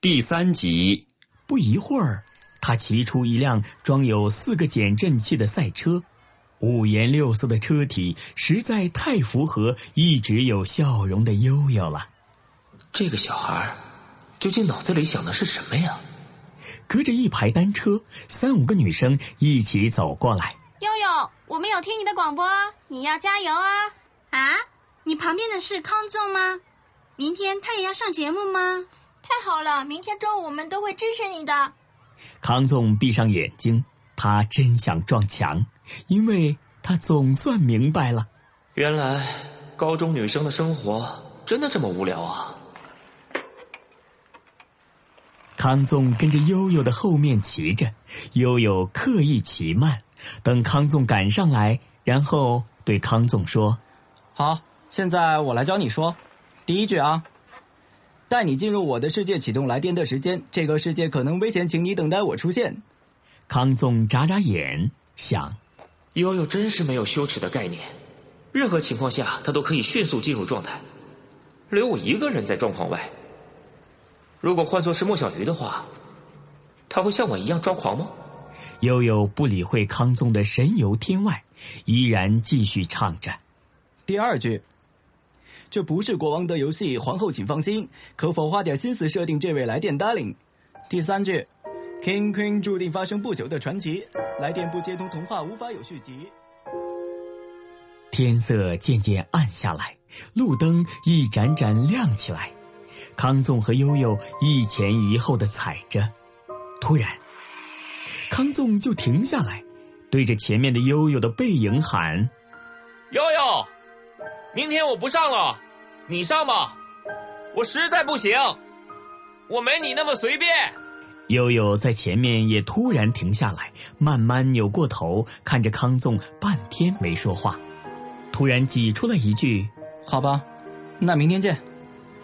第三集，不一会儿，他骑出一辆装有四个减震器的赛车，五颜六色的车体实在太符合一直有笑容的悠悠了。这个小孩究竟脑子里想的是什么呀？隔着一排单车，三五个女生一起走过来。悠悠，我们有听你的广播，你要加油啊！啊，你旁边的是康仲吗？明天他也要上节目吗？太好了，明天中午我们都会支持你的。康纵闭上眼睛，他真想撞墙，因为他总算明白了。原来高中女生的生活真的这么无聊啊！康纵跟着悠悠的后面骑着，悠悠刻意骑慢，等康纵赶上来，然后对康纵说好，现在我来教你说，第一句啊，带你进入我的世界，启动来电的时间，这个世界可能危险，请你等待我出现。：“康纵眨眨眼，想，悠悠真是没有羞耻的概念，任何情况下他都可以迅速进入状态，留我一个人在状况外。如果换作是莫小鱼的话，他会像我一样抓狂吗？悠悠不理会康纵的神游天外，依然继续唱着。第二句，这不是国王的游戏，皇后请放心，可否花点心思设定这位来电 darling？第三句，King Queen 注定发生不久的传奇，来电不接通童话无法有续集。天色渐渐暗下来，路灯一盏盏亮起来。康纵和悠悠一前一后的踩着，突然，康纵就停下来，对着前面的悠悠的背影喊悠悠，明天我不上了，你上吧，我实在不行，我没你那么随便。：“悠悠在前面也突然停下来，慢慢扭过头看着康纵，半天没说话，突然挤出了一句。”好吧，那明天见。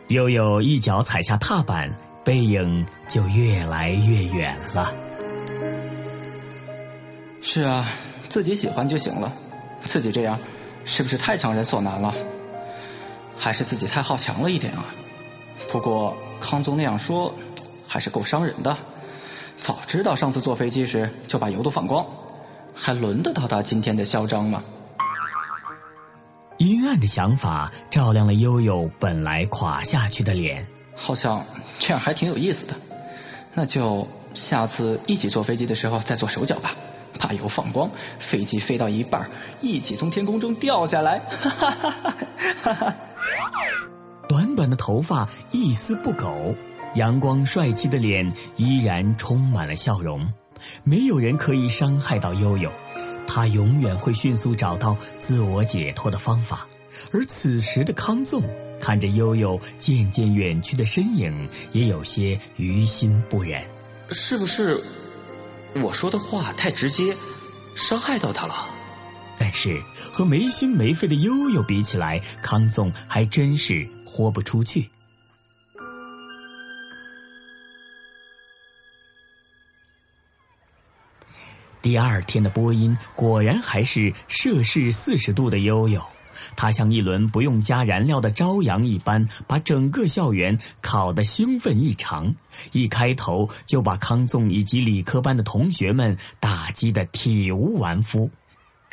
悠悠一脚踩下踏板，背影就越来越远了。是啊，自己喜欢就行了，自己这样，是不是太强人所难了？还是自己太好强了一点啊？不过康宗那样说，还是够伤人的。早知道上次坐飞机时就把油都放光，还轮得到他今天的嚣张吗？阴暗的想法照亮了悠悠本来垮下去的脸。好像这样还挺有意思的。那就下次一起坐飞机的时候再做手脚吧，把油放光，飞机飞到一半儿，一起从天空中掉下来。哈哈哈哈哈哈！短短的头发一丝不苟，阳光帅气的脸依然充满了笑容。没有人可以伤害到悠悠，他永远会迅速找到自我解脱的方法。而此时的康纵看着悠悠渐渐远去的身影，也有些于心不忍。是不是我说的话太直接，伤害到他了？但是和没心没肺的悠悠比起来，康纵还真是豁不出去。第二天的播音果然还是摄氏四十度的悠悠，他像一轮不用加燃料的朝阳一般，把整个校园烤得兴奋异常。一开头就把康纵以及理科班的同学们打击得体无完肤。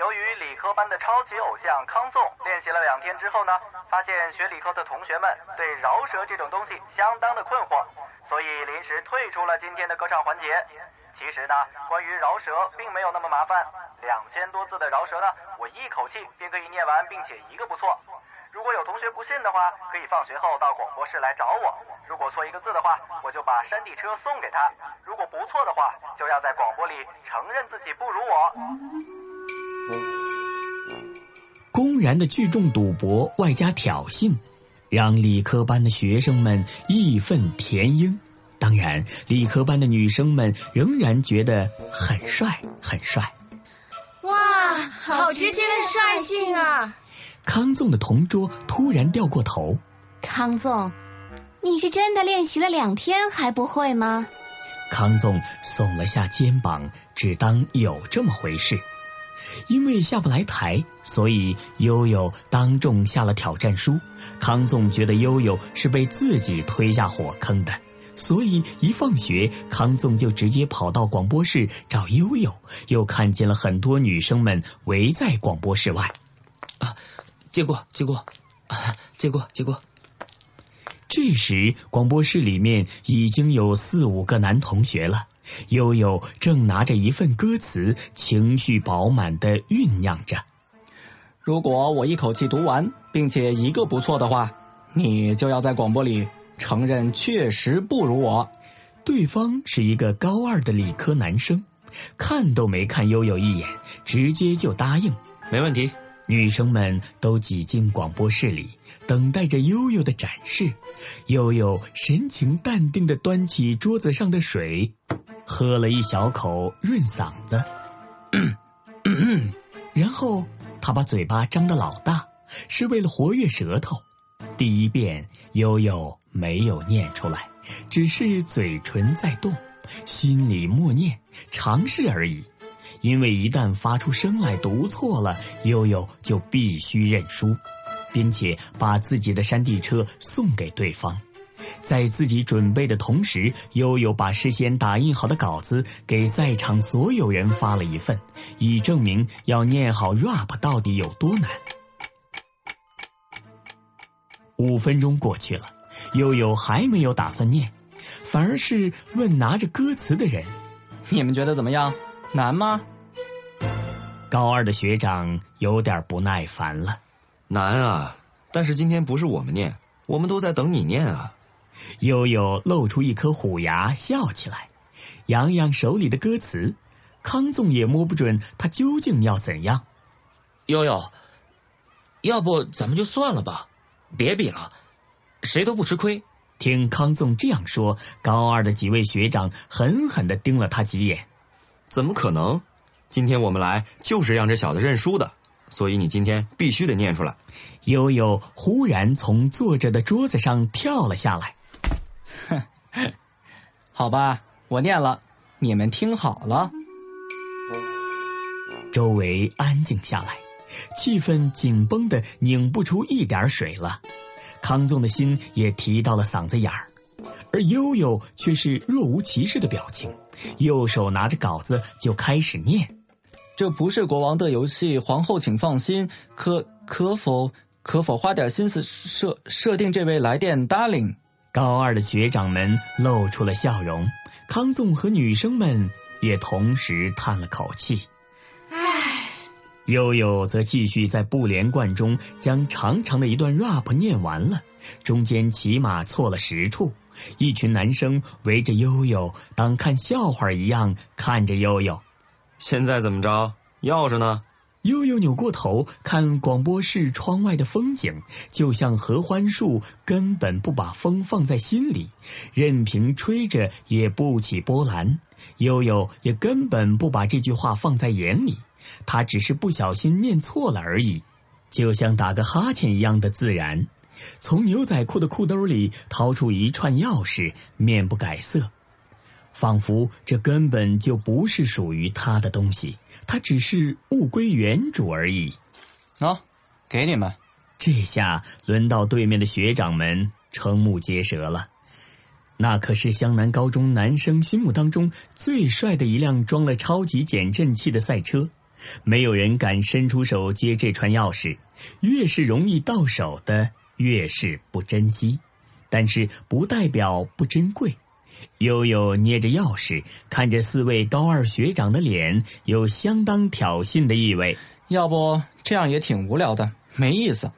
由于理科班的超级偶像康纵练习了两天之后呢，发现学理科的同学们对饶舌这种东西相当的困惑，所以临时退出了今天的歌唱环节。其实呢，关于饶舌并没有那么麻烦，两千多字的饶舌呢，我一口气便可以念完，并且一个不错。如果有同学不信的话，可以放学后到广播室来找我。如果错一个字的话，我就把山地车送给他；如果不错的话，就要在广播里承认自己不如我。公然的聚众赌博，外加挑衅，让理科班的学生们义愤填膺。当然，理科班的女生们仍然觉得很帅，很帅。哇，好直接的率性啊！康纵的同桌突然掉过头。康纵，你是真的练习了两天还不会吗？康纵耸了下肩膀，只当有这么回事。因为下不来台，所以悠悠当众下了挑战书。康纵觉得悠悠是被自己推下火坑的，所以一放学，康纵就直接跑到广播室找悠悠。又看见了很多女生们围在广播室外。啊，接过，接过，啊，接过，接过。这时，广播室里面已经有四五个男同学了。悠悠正拿着一份歌词，情绪饱满的酝酿着。如果我一口气读完，并且一个不错的话，你就要在广播里承认确实不如我。对方是一个高二的理科男生，看都没看悠悠一眼，直接就答应，没问题。女生们都挤进广播室里，等待着悠悠的展示。悠悠神情淡定地端起桌子上的水，喝了一小口润嗓子，然后他把嘴巴张得老大，是为了活跃舌头。第一遍悠悠没有念出来，只是嘴唇在动，心里默念，尝试而已。因为一旦发出声来读错了，悠悠就必须认输，并且把自己的山地车送给对方。在自己准备的同时，悠悠把事先打印好的稿子给在场所有人发了一份，以证明要念好 rap 到底有多难。五分钟过去了，悠悠还没有打算念，反而是问拿着歌词的人：“你们觉得怎么样？难吗？”高二的学长有点不耐烦了：“难啊！但是今天不是我们念，我们都在等你念啊。”悠悠露出一颗虎牙，笑起来，扬扬手里的歌词。康纵也摸不准他究竟要怎样。悠悠，要不咱们就算了吧，别比了，谁都不吃亏。听康纵这样说，高二的几位学长狠狠的盯了他几眼。怎么可能？今天我们来就是让这小子认输的，所以你今天必须得念出来。悠悠忽然从坐着的桌子上跳了下来。哼，好吧，我念了，你们听好了。周围安静下来，气氛紧绷的拧不出一点水了。康纵的心也提到了嗓子眼儿，而悠悠却是若无其事的表情，右手拿着稿子就开始念：“这不是国王的游戏，皇后请放心，可可否可否花点心思设设定这位来电 darling。”高二的学长们露出了笑容，康纵和女生们也同时叹了口气。唉，悠悠则继续在不连贯中将长长的一段 rap 念完了，中间起码错了十处。一群男生围着悠悠，当看笑话一样看着悠悠。现在怎么着？钥匙呢？悠悠扭过头看广播室窗外的风景，就像合欢树，根本不把风放在心里，任凭吹着也不起波澜。悠悠也根本不把这句话放在眼里，他只是不小心念错了而已，就像打个哈欠一样的自然。从牛仔裤的裤兜里掏出一串钥匙，面不改色。仿佛这根本就不是属于他的东西，他只是物归原主而已。喏，给你们。这下轮到对面的学长们瞠目结舌了。那可是湘南高中男生心目当中最帅的一辆装了超级减震器的赛车，没有人敢伸出手接这串钥匙。越是容易到手的，越是不珍惜，但是不代表不珍贵。悠悠捏着钥匙，看着四位高二学长的脸，有相当挑衅的意味。要不这样也挺无聊的，没意思。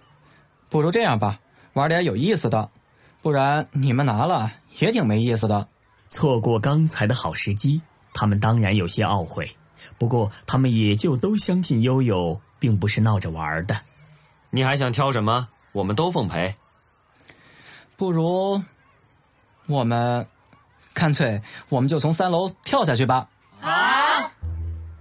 不如这样吧，玩点有意思的，不然你们拿了也挺没意思的。错过刚才的好时机，他们当然有些懊悔。不过他们也就都相信悠悠并不是闹着玩的。你还想挑什么？我们都奉陪。不如，我们干脆我们就从三楼跳下去吧。啊！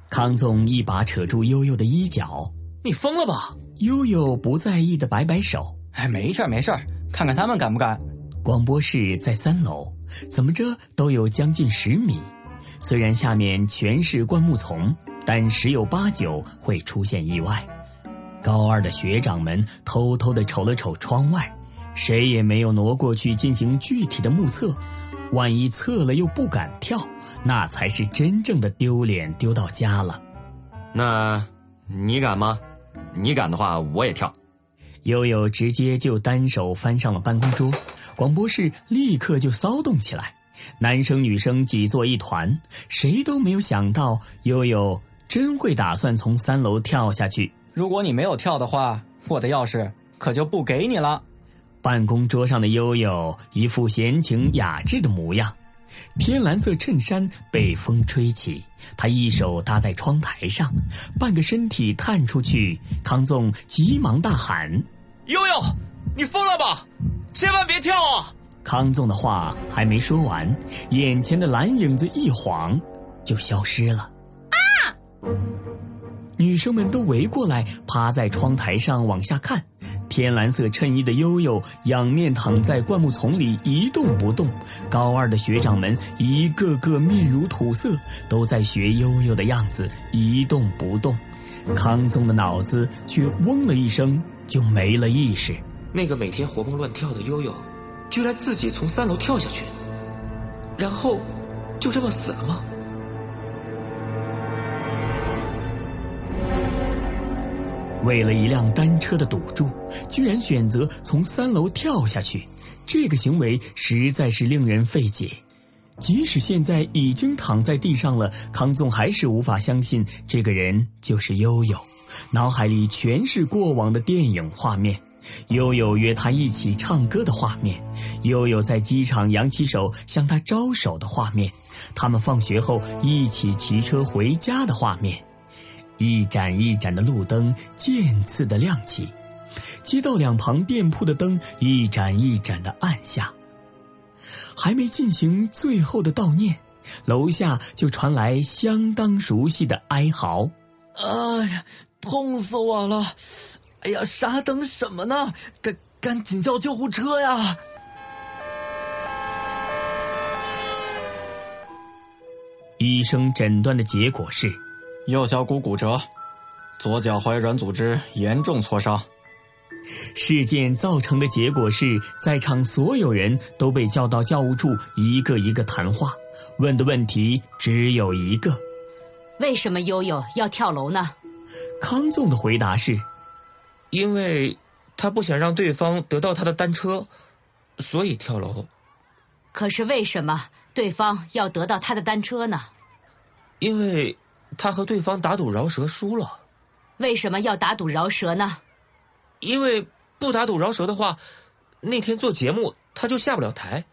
康总一把扯住悠悠的衣角：“你疯了吧？”悠悠不在意的摆摆手：“哎，没事儿没事儿看看他们敢不敢。”广播室在三楼，怎么着都有将近十米。虽然下面全是灌木丛，但十有八九会出现意外。高二的学长们偷偷的瞅了瞅窗外，谁也没有挪过去进行具体的目测。万一测了又不敢跳，那才是真正的丢脸丢到家了。那，你敢吗？你敢的话，我也跳。悠悠直接就单手翻上了办公桌，广播室立刻就骚动起来。男生女生挤作一团，谁都没有想到悠悠真会打算从三楼跳下去。如果你没有跳的话，我的钥匙可就不给你了。办公桌上的悠悠一副闲情雅致的模样，天蓝色衬衫被风吹起，他一手搭在窗台上，半个身体探出去。康纵急忙大喊：“悠悠，你疯了吧？千万别跳啊！”康纵的话还没说完，眼前的蓝影子一晃，就消失了。啊！女生们都围过来，趴在窗台上往下看。天蓝色衬衣的悠悠仰面躺在灌木丛里一动不动。高二的学长们一个个面如土色，都在学悠悠的样子一动不动。康纵的脑子却嗡了一声，就没了意识。那个每天活蹦乱跳的悠悠，居然自己从三楼跳下去，然后就这么死了吗？为了一辆单车的赌注，居然选择从三楼跳下去，这个行为实在是令人费解。即使现在已经躺在地上了，康纵还是无法相信这个人就是悠悠，脑海里全是过往的电影画面：悠悠约他一起唱歌的画面，悠悠在机场扬起手向他招手的画面，他们放学后一起骑车回家的画面。一盏一盏的路灯渐次的亮起，街道两旁店铺的灯一盏一盏的暗下。还没进行最后的悼念，楼下就传来相当熟悉的哀嚎：“哎呀，痛死我了！哎呀，傻等什么呢？赶赶紧叫救护车呀！”医生诊断的结果是。右小骨骨折，左脚踝软组织严重挫伤。事件造成的结果是，在场所有人都被叫到教务处，一个一个谈话，问的问题只有一个：为什么悠悠要跳楼呢？康纵的回答是：因为他不想让对方得到他的单车，所以跳楼。可是为什么对方要得到他的单车呢？因为。他和对方打赌饶舌输了，为什么要打赌饶舌呢？因为不打赌饶舌的话，那天做节目他就下不了台。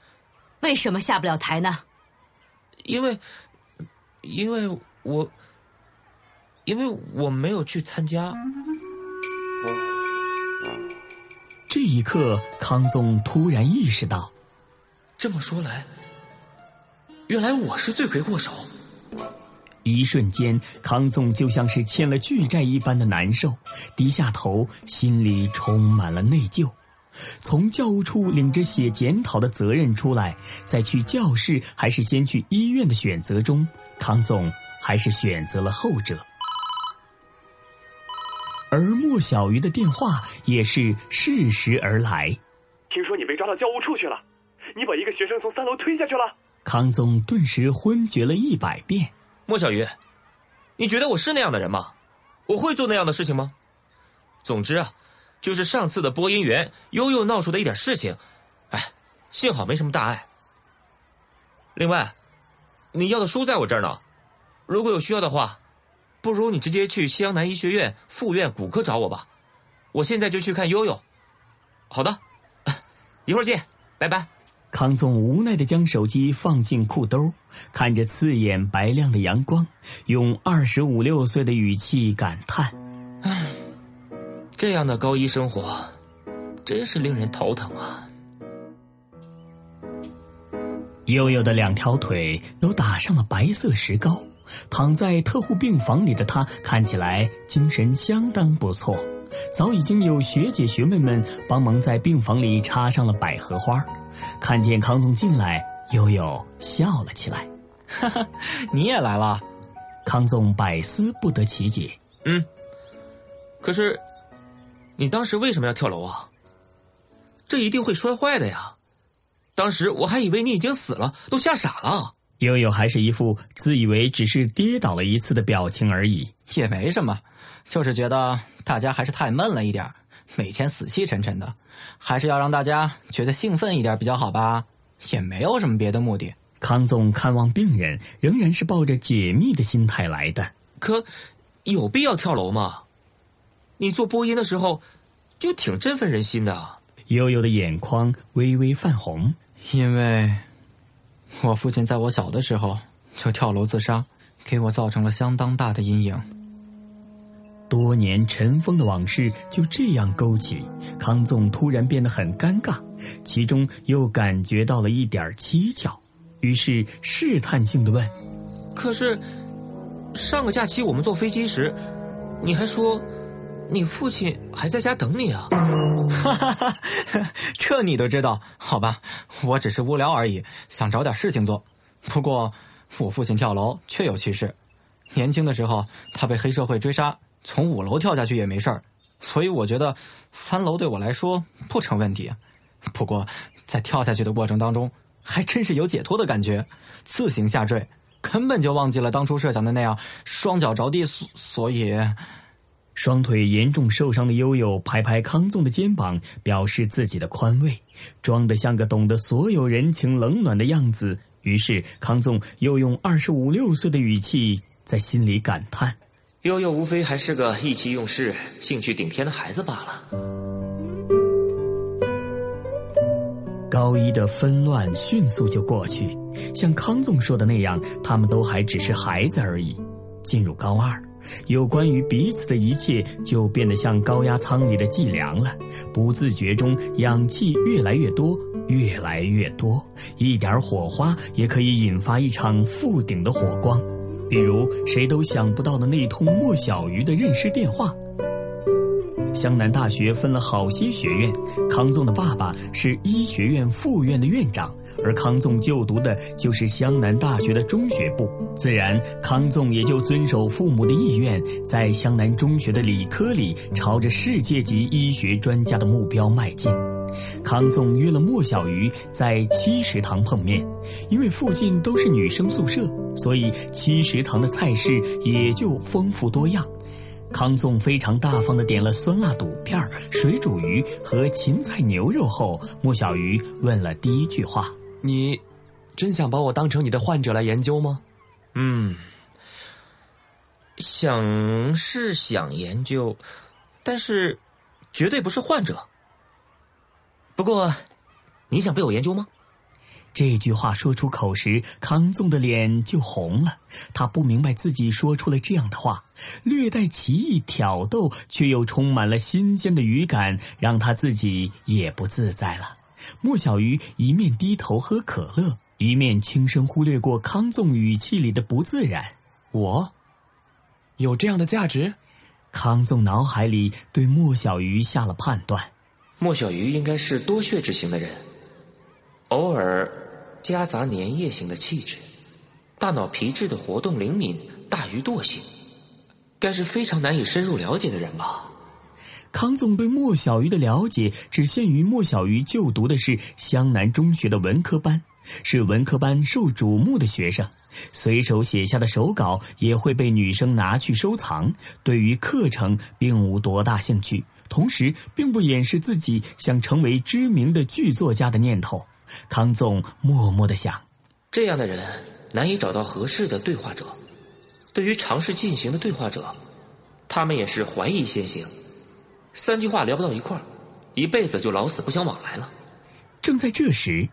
为什么下不了台呢？因为，因为我，因为我没有去参加。这一刻，康纵突然意识到，这么说来，原来我是罪魁祸首。一瞬间，康纵就像是欠了巨债一般的难受，低下头，心里充满了内疚。从教务处领着写检讨的责任出来，再去教室还是先去医院的选择中，康纵还是选择了后者。而莫小鱼的电话也是适时而来。听说你被抓到教务处去了，你把一个学生从三楼推下去了。康总顿时昏厥了一百遍。莫小鱼，你觉得我是那样的人吗？我会做那样的事情吗？总之啊，就是上次的播音员悠悠闹出的一点事情，哎，幸好没什么大碍。另外，你要的书在我这儿呢，如果有需要的话，不如你直接去西洋南医学院附院骨科找我吧，我现在就去看悠悠。好的，一会儿见，拜拜。康纵无奈的将手机放进裤兜，看着刺眼白亮的阳光，用二十五六岁的语气感叹：“唉，这样的高一生活，真是令人头疼啊。”悠悠的两条腿都打上了白色石膏，躺在特护病房里的他看起来精神相当不错。早已经有学姐学妹们帮忙在病房里插上了百合花。看见康总进来，悠悠笑了起来。哈哈，你也来了。康总百思不得其解。嗯，可是，你当时为什么要跳楼啊？这一定会摔坏的呀。当时我还以为你已经死了，都吓傻了。悠悠还是一副自以为只是跌倒了一次的表情而已。也没什么，就是觉得大家还是太闷了一点每天死气沉沉的。还是要让大家觉得兴奋一点比较好吧，也没有什么别的目的。康总看望病人，仍然是抱着解密的心态来的。可，有必要跳楼吗？你做播音的时候，就挺振奋人心的。悠悠的眼眶微微泛红，因为，我父亲在我小的时候就跳楼自杀，给我造成了相当大的阴影。多年尘封的往事就这样勾起，康纵突然变得很尴尬，其中又感觉到了一点蹊跷，于是试探性的问：“可是，上个假期我们坐飞机时，你还说，你父亲还在家等你啊？”哈哈哈，这你都知道？好吧，我只是无聊而已，想找点事情做。不过，我父亲跳楼确有其事，年轻的时候他被黑社会追杀。从五楼跳下去也没事儿，所以我觉得三楼对我来说不成问题。不过在跳下去的过程当中，还真是有解脱的感觉，自行下坠，根本就忘记了当初设想的那样双脚着地。所以，双腿严重受伤的悠悠拍拍康纵的肩膀，表示自己的宽慰，装得像个懂得所有人情冷暖的样子。于是康纵又用二十五六岁的语气在心里感叹。悠悠无非还是个意气用事、兴趣顶天的孩子罢了。高一的纷乱迅速就过去，像康纵说的那样，他们都还只是孩子而已。进入高二，有关于彼此的一切就变得像高压舱里的计量了。不自觉中，氧气越来越多，越来越多，一点火花也可以引发一场覆顶的火光。比如谁都想不到的那通莫小鱼的认识电话。湘南大学分了好些学院，康纵的爸爸是医学院副院的院长，而康纵就读的就是湘南大学的中学部，自然康纵也就遵守父母的意愿，在湘南中学的理科里朝着世界级医学专家的目标迈进。康纵约了莫小鱼在七食堂碰面，因为附近都是女生宿舍，所以七食堂的菜式也就丰富多样。康纵非常大方的点了酸辣肚片、水煮鱼和芹菜牛肉后，莫小鱼问了第一句话：“你真想把我当成你的患者来研究吗？”“嗯，想是想研究，但是绝对不是患者。”不过，你想被我研究吗？这句话说出口时，康纵的脸就红了。他不明白自己说出了这样的话，略带奇异挑逗，却又充满了新鲜的语感，让他自己也不自在了。莫小鱼一面低头喝可乐，一面轻声忽略过康纵语气里的不自然。我有这样的价值？康纵脑海里对莫小鱼下了判断。莫小鱼应该是多血质型的人，偶尔夹杂粘液型的气质，大脑皮质的活动灵敏大于惰性，该是非常难以深入了解的人吧。康总对莫小鱼的了解只限于莫小鱼就读的是湘南中学的文科班，是文科班受瞩目的学生，随手写下的手稿也会被女生拿去收藏，对于课程并无多大兴趣。同时，并不掩饰自己想成为知名的剧作家的念头。康纵默默的想：这样的人难以找到合适的对话者。对于尝试进行的对话者，他们也是怀疑先行，三句话聊不到一块儿，一辈子就老死不相往来了。正在这时，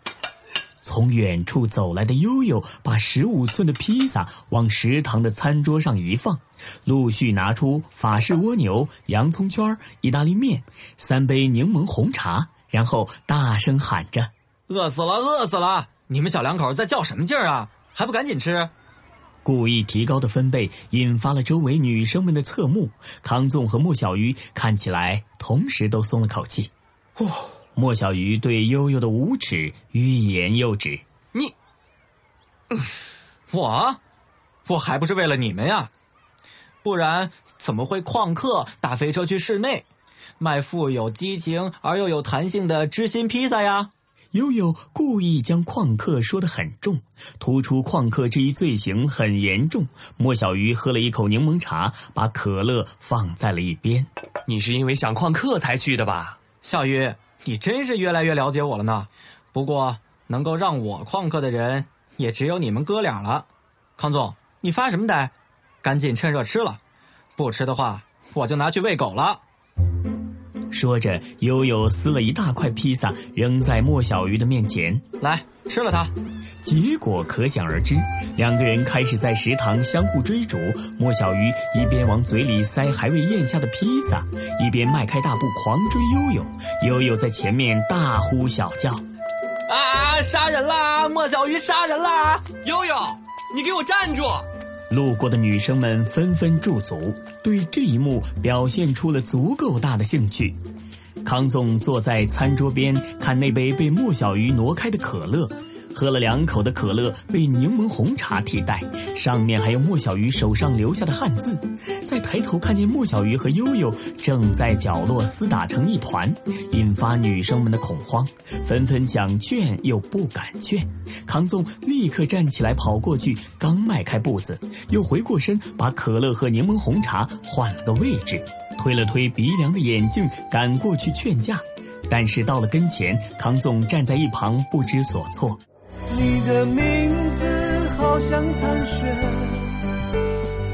从远处走来的悠悠把十五寸的披萨往食堂的餐桌上一放，陆续拿出法式蜗牛、洋葱圈、意大利面、三杯柠檬红茶，然后大声喊着：“饿死了，饿死了！你们小两口在较什么劲儿啊？还不赶紧吃！”故意提高的分贝引发了周围女生们的侧目。康纵和莫小鱼看起来同时都松了口气。哦，莫小鱼对悠悠的无耻欲言又止。你，我，我还不是为了你们呀？不然怎么会旷课打飞车去室内，卖富有激情而又有弹性的知心披萨呀？悠悠故意将旷课说得很重，突出旷课这一罪行很严重。莫小鱼喝了一口柠檬茶，把可乐放在了一边。你是因为想旷课才去的吧？小鱼，你真是越来越了解我了呢。不过能够让我旷课的人，也只有你们哥俩了。康总，你发什么呆？赶紧趁热吃了，不吃的话，我就拿去喂狗了。说着，悠悠撕了一大块披萨，扔在莫小鱼的面前。来，吃了它。结果可想而知，两个人开始在食堂相互追逐。莫小鱼一边往嘴里塞还未咽下的披萨，一边迈开大步狂追悠悠。悠悠在前面大呼小叫：“啊，杀人啦！莫小鱼杀人啦！悠悠，你给我站住！”路过的女生们纷纷驻足，对这一幕表现出了足够大的兴趣。康总坐在餐桌边，看那杯被莫小鱼挪开的可乐。喝了两口的可乐被柠檬红茶替代，上面还有莫小鱼手上留下的汉字。再抬头看见莫小鱼和悠悠正在角落厮打成一团，引发女生们的恐慌，纷纷想劝又不敢劝。康纵立刻站起来跑过去，刚迈开步子，又回过身把可乐和柠檬红茶换了个位置，推了推鼻梁的眼镜，赶过去劝架。但是到了跟前，康纵站在一旁不知所措。你的名字好像残雪。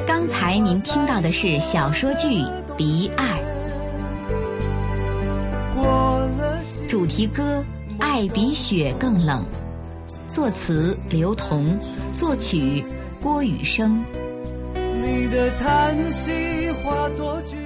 刚才您听到的是小说剧《离爱》，主题歌《爱比雪更冷》，作词刘同，作曲郭雨生。你的叹息化作句。